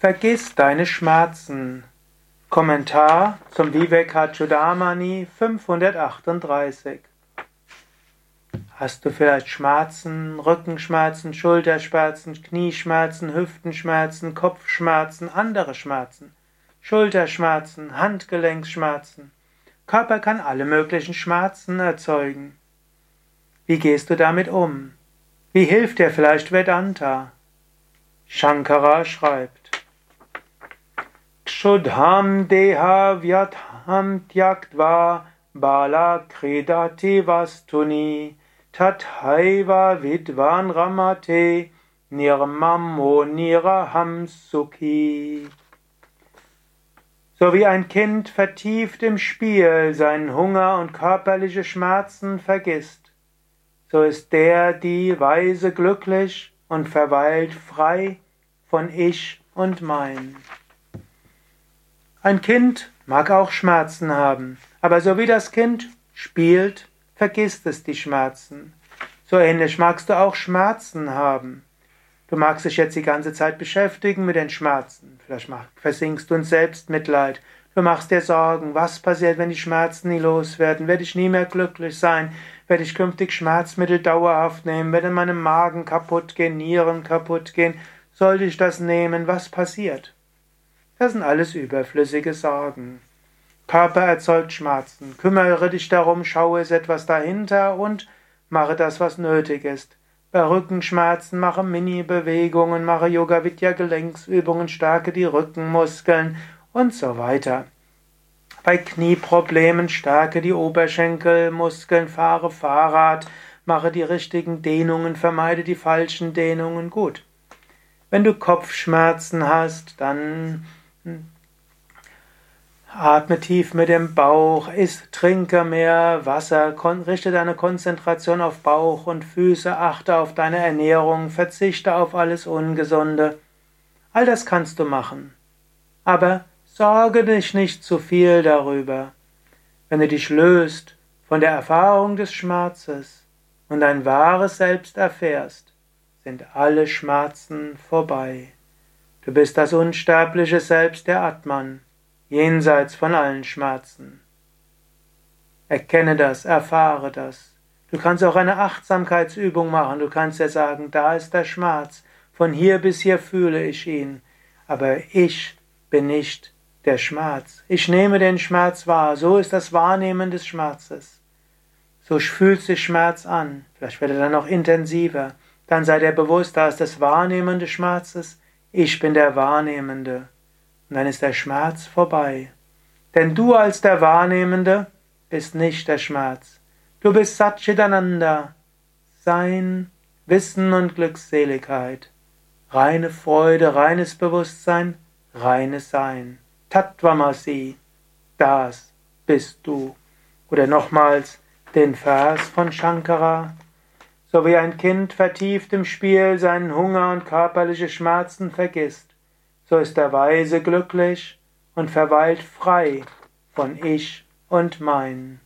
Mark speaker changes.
Speaker 1: Vergiss deine Schmerzen. Kommentar zum Vivekachudamani 538. Hast du vielleicht Schmerzen, Rückenschmerzen, Schulterschmerzen, Knieschmerzen, Hüftenschmerzen, Kopfschmerzen, andere Schmerzen, Schulterschmerzen, Handgelenksschmerzen? Körper kann alle möglichen Schmerzen erzeugen. Wie gehst du damit um? Wie hilft dir vielleicht Vedanta? Shankara schreibt, Kshudham deha vyatham tyaktva bala kridati vastuni tathaiva vidvan ramate nirmammo niraham sukhi. So wie ein Kind vertieft im Spiel seinen Hunger und körperliche Schmerzen vergisst, so ist der die Weise glücklich und verweilt frei von Ich und Mein. Ein Kind mag auch Schmerzen haben, aber so wie das Kind spielt, vergisst es die Schmerzen. So ähnlich magst du auch Schmerzen haben. Du magst dich jetzt die ganze Zeit beschäftigen mit den Schmerzen. Vielleicht versinkst du in Selbstmitleid. Du machst dir Sorgen, was passiert, wenn die Schmerzen nie loswerden? Werde ich nie mehr glücklich sein? Werde ich künftig Schmerzmittel dauerhaft nehmen? Werde meinem Magen kaputt gehen, Nieren kaputt gehen? Sollte ich das nehmen? Was passiert? Das sind alles überflüssige Sorgen. Körper erzeugt Schmerzen. Kümmere dich darum, schaue es etwas dahinter und mache das, was nötig ist. Bei Rückenschmerzen mache Mini-Bewegungen, mache Yoga-Vidya-Gelenksübungen, stärke die Rückenmuskeln und so weiter. Bei Knieproblemen stärke die Oberschenkelmuskeln, fahre Fahrrad, mache die richtigen Dehnungen, vermeide die falschen Dehnungen. Gut. Wenn du Kopfschmerzen hast, dann Atme tief mit dem Bauch, iss, trinke mehr Wasser, richte deine Konzentration auf Bauch und Füße, achte auf deine Ernährung, verzichte auf alles Ungesunde. All das kannst du machen. Aber sorge dich nicht zu viel darüber. Wenn du dich löst von der Erfahrung des Schmerzes und dein wahres Selbst erfährst, sind alle Schmerzen vorbei. Du bist das unsterbliche Selbst der Atman jenseits von allen Schmerzen. Erkenne das, erfahre das. Du kannst auch eine Achtsamkeitsübung machen. Du kannst ja sagen, da ist der Schmerz. Von hier bis hier fühle ich ihn. Aber ich bin nicht der Schmerz. Ich nehme den Schmerz wahr. So ist das Wahrnehmen des Schmerzes. So fühlt sich Schmerz an. Vielleicht wird er dann noch intensiver. Dann sei dir bewusst, da ist das Wahrnehmen des Schmerzes. Ich bin der Wahrnehmende und dann ist der Schmerz vorbei. Denn du als der Wahrnehmende bist nicht der Schmerz. Du bist Satchitananda, Sein, Wissen und Glückseligkeit, reine Freude, reines Bewusstsein, reines Sein. Tattvamasi, das bist du. Oder nochmals den Vers von Shankara. So wie ein Kind vertieft im Spiel seinen Hunger und körperliche Schmerzen vergisst, so ist der Weise glücklich und verweilt frei von Ich und Mein.